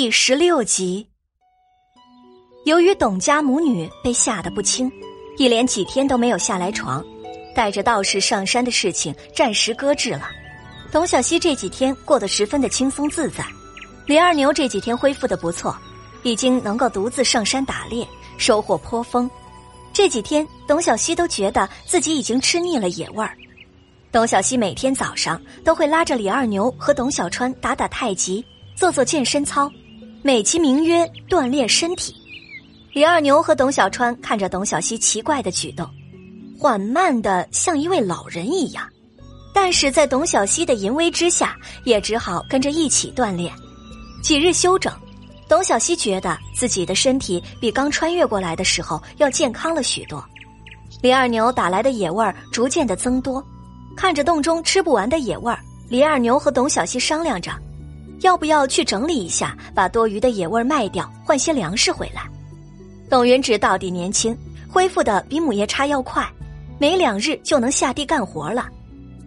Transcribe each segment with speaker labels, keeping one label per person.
Speaker 1: 第十六集，由于董家母女被吓得不轻，一连几天都没有下来床，带着道士上山的事情暂时搁置了。董小希这几天过得十分的轻松自在，李二牛这几天恢复的不错，已经能够独自上山打猎，收获颇丰。这几天，董小希都觉得自己已经吃腻了野味儿。董小希每天早上都会拉着李二牛和董小川打打太极。做做健身操，美其名曰锻炼身体。李二牛和董小川看着董小希奇怪的举动，缓慢的像一位老人一样，但是在董小希的淫威之下，也只好跟着一起锻炼。几日休整，董小希觉得自己的身体比刚穿越过来的时候要健康了许多。李二牛打来的野味儿逐渐的增多，看着洞中吃不完的野味儿，李二牛和董小希商量着。要不要去整理一下，把多余的野味卖掉，换些粮食回来？董云芷到底年轻，恢复的比母夜叉要快，没两日就能下地干活了。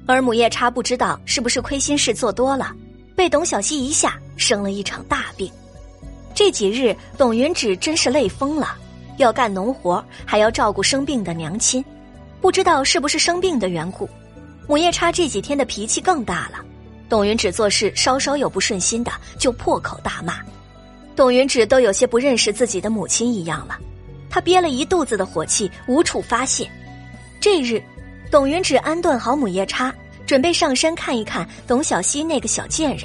Speaker 1: 而母夜叉不知道是不是亏心事做多了，被董小希一下生了一场大病。这几日，董云芷真是累疯了，要干农活，还要照顾生病的娘亲。不知道是不是生病的缘故，母夜叉这几天的脾气更大了。董云芷做事稍稍有不顺心的，就破口大骂。董云芷都有些不认识自己的母亲一样了，她憋了一肚子的火气，无处发泄。这日，董云芷安顿好母夜叉，准备上山看一看董小希那个小贱人，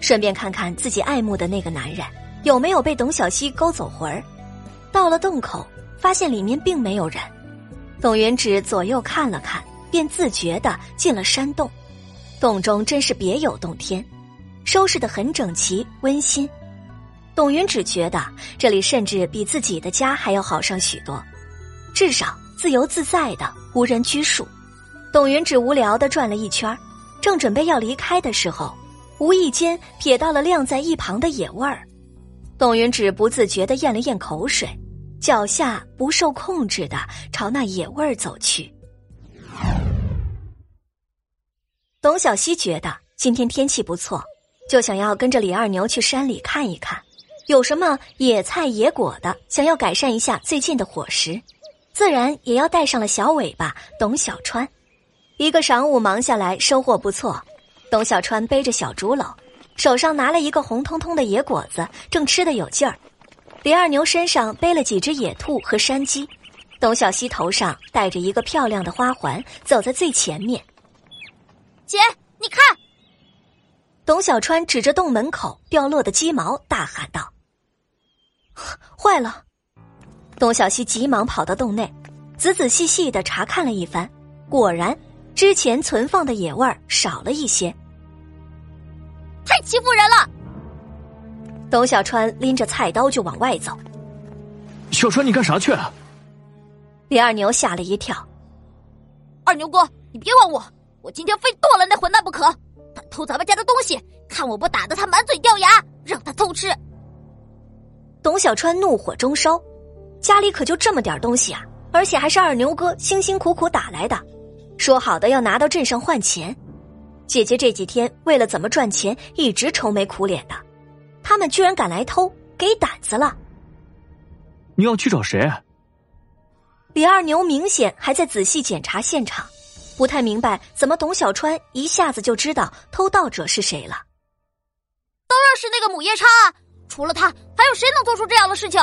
Speaker 1: 顺便看看自己爱慕的那个男人有没有被董小希勾走魂儿。到了洞口，发现里面并没有人。董云芷左右看了看，便自觉的进了山洞。洞中真是别有洞天，收拾的很整齐温馨。董云只觉得这里甚至比自己的家还要好上许多，至少自由自在的，无人拘束。董云只无聊的转了一圈，正准备要离开的时候，无意间瞥到了晾在一旁的野味儿。董云只不自觉的咽了咽口水，脚下不受控制的朝那野味儿走去。董小希觉得今天天气不错，就想要跟着李二牛去山里看一看，有什么野菜野果的，想要改善一下最近的伙食，自然也要带上了小尾巴董小川。一个晌午忙下来，收获不错。董小川背着小竹篓，手上拿了一个红彤彤的野果子，正吃得有劲儿。李二牛身上背了几只野兔和山鸡，董小希头上戴着一个漂亮的花环，走在最前面。
Speaker 2: 姐，你看，
Speaker 1: 董小川指着洞门口掉落的鸡毛，大喊道：“坏了！”董小西急忙跑到洞内，仔仔细细的查看了一番，果然之前存放的野味儿少了一些，
Speaker 2: 太欺负人了！
Speaker 1: 董小川拎着菜刀就往外走。
Speaker 3: 小川，你干啥去？
Speaker 1: 李二牛吓了一跳。
Speaker 2: 二牛哥，你别管我。我今天非剁了那混蛋不可！他偷咱们家的东西，看我不打得他满嘴掉牙，让他偷吃！
Speaker 1: 董小川怒火中烧，家里可就这么点东西啊，而且还是二牛哥辛辛苦苦打来的，说好的要拿到镇上换钱。姐姐这几天为了怎么赚钱，一直愁眉苦脸的，他们居然敢来偷，给胆子了！
Speaker 3: 你要去找谁？
Speaker 1: 李二牛明显还在仔细检查现场。不太明白，怎么董小川一下子就知道偷盗者是谁了？
Speaker 2: 当然是那个母夜叉啊！除了他，还有谁能做出这样的事情？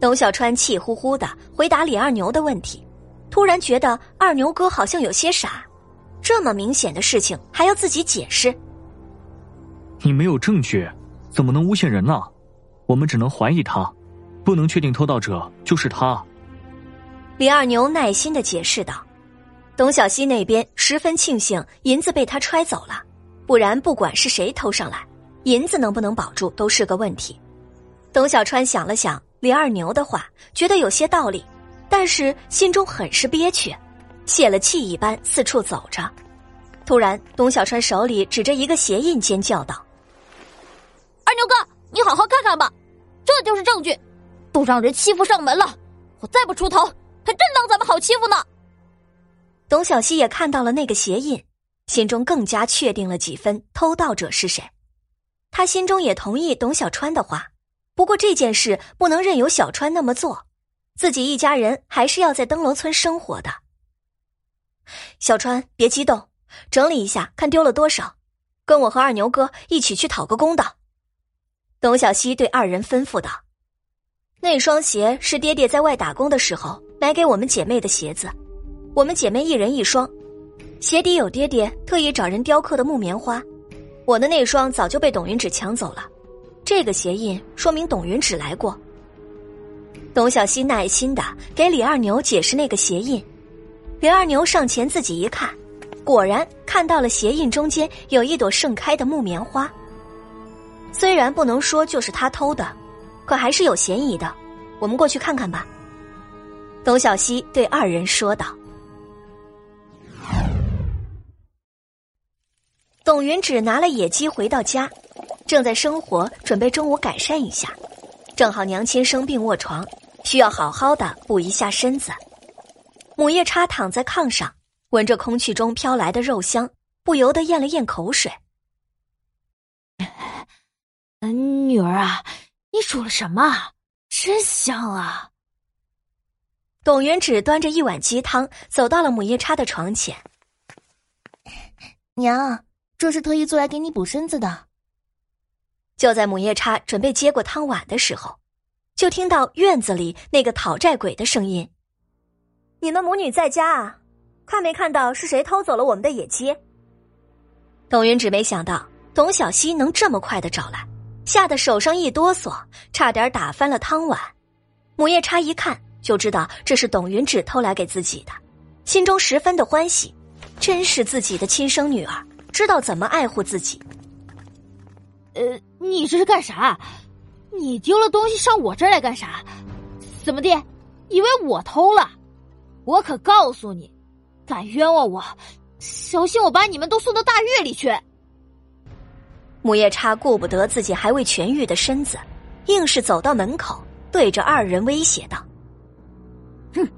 Speaker 1: 董小川气呼呼的回答李二牛的问题，突然觉得二牛哥好像有些傻，这么明显的事情还要自己解释？
Speaker 3: 你没有证据，怎么能诬陷人呢？我们只能怀疑他，不能确定偷盗者就是他。
Speaker 1: 李二牛耐心的解释道。董小希那边十分庆幸银子被他揣走了，不然不管是谁偷上来，银子能不能保住都是个问题。董小川想了想李二牛的话，觉得有些道理，但是心中很是憋屈，泄了气一般四处走着。突然，董小川手里指着一个鞋印，尖叫道：“
Speaker 2: 二牛哥，你好好看看吧，这就是证据，都让人欺负上门了，我再不出头，还真当咱们好欺负呢。”
Speaker 1: 董小希也看到了那个鞋印，心中更加确定了几分偷盗者是谁。他心中也同意董小川的话，不过这件事不能任由小川那么做，自己一家人还是要在灯楼村生活的。小川，别激动，整理一下，看丢了多少，跟我和二牛哥一起去讨个公道。董小希对二人吩咐道：“那双鞋是爹爹在外打工的时候买给我们姐妹的鞋子，我们姐妹一人一双，鞋底有爹爹特意找人雕刻的木棉花。我的那双早就被董云芷抢走了，这个鞋印说明董云芷来过。”董小希耐心的给李二牛解释那个鞋印。李二牛上前自己一看，果然看到了鞋印中间有一朵盛开的木棉花。虽然不能说就是他偷的，可还是有嫌疑的。我们过去看看吧。董小希对二人说道。董云芷拿了野鸡回到家，正在生火，准备中午改善一下。正好娘亲生病卧床，需要好好的补一下身子。母夜叉躺在炕上，闻着空气中飘来的肉香，不由得咽了咽口水。
Speaker 2: 女儿啊，你煮了什么？真香啊！
Speaker 1: 董云芷端着一碗鸡汤走到了母夜叉的床前。
Speaker 2: 娘，这是特意做来给你补身子的。
Speaker 1: 就在母夜叉准备接过汤碗的时候，就听到院子里那个讨债鬼的声音。你们母女在家啊？看没看到是谁偷走了我们的野鸡？董云芷没想到董小希能这么快的找来，吓得手上一哆嗦，差点打翻了汤碗。母夜叉一看就知道这是董云芷偷来给自己的，心中十分的欢喜，真是自己的亲生女儿，知道怎么爱护自己。
Speaker 2: 呃，你这是干啥？你丢了东西上我这儿来干啥？怎么的？以为我偷了？我可告诉你，敢冤枉我，小心我把你们都送到大狱里去！
Speaker 1: 母夜叉顾不得自己还未痊愈的身子，硬是走到门口，对着二人威胁道：“
Speaker 2: 哼，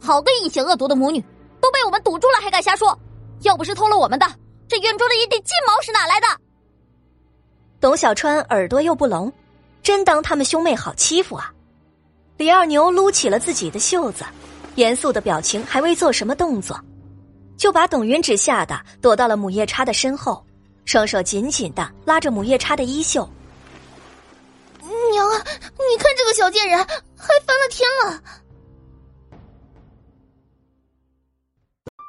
Speaker 2: 好个阴险恶毒的母女，都被我们堵住了，还敢瞎说！要不是偷了我们的，这院中的一地鸡毛是哪来的？”
Speaker 1: 董小川耳朵又不聋，真当他们兄妹好欺负啊！李二牛撸起了自己的袖子。严肃的表情还未做什么动作，就把董云芷吓得躲到了母夜叉的身后，双手紧紧的拉着母夜叉的衣袖。
Speaker 2: 娘啊，你看这个小贱人，还翻了天了！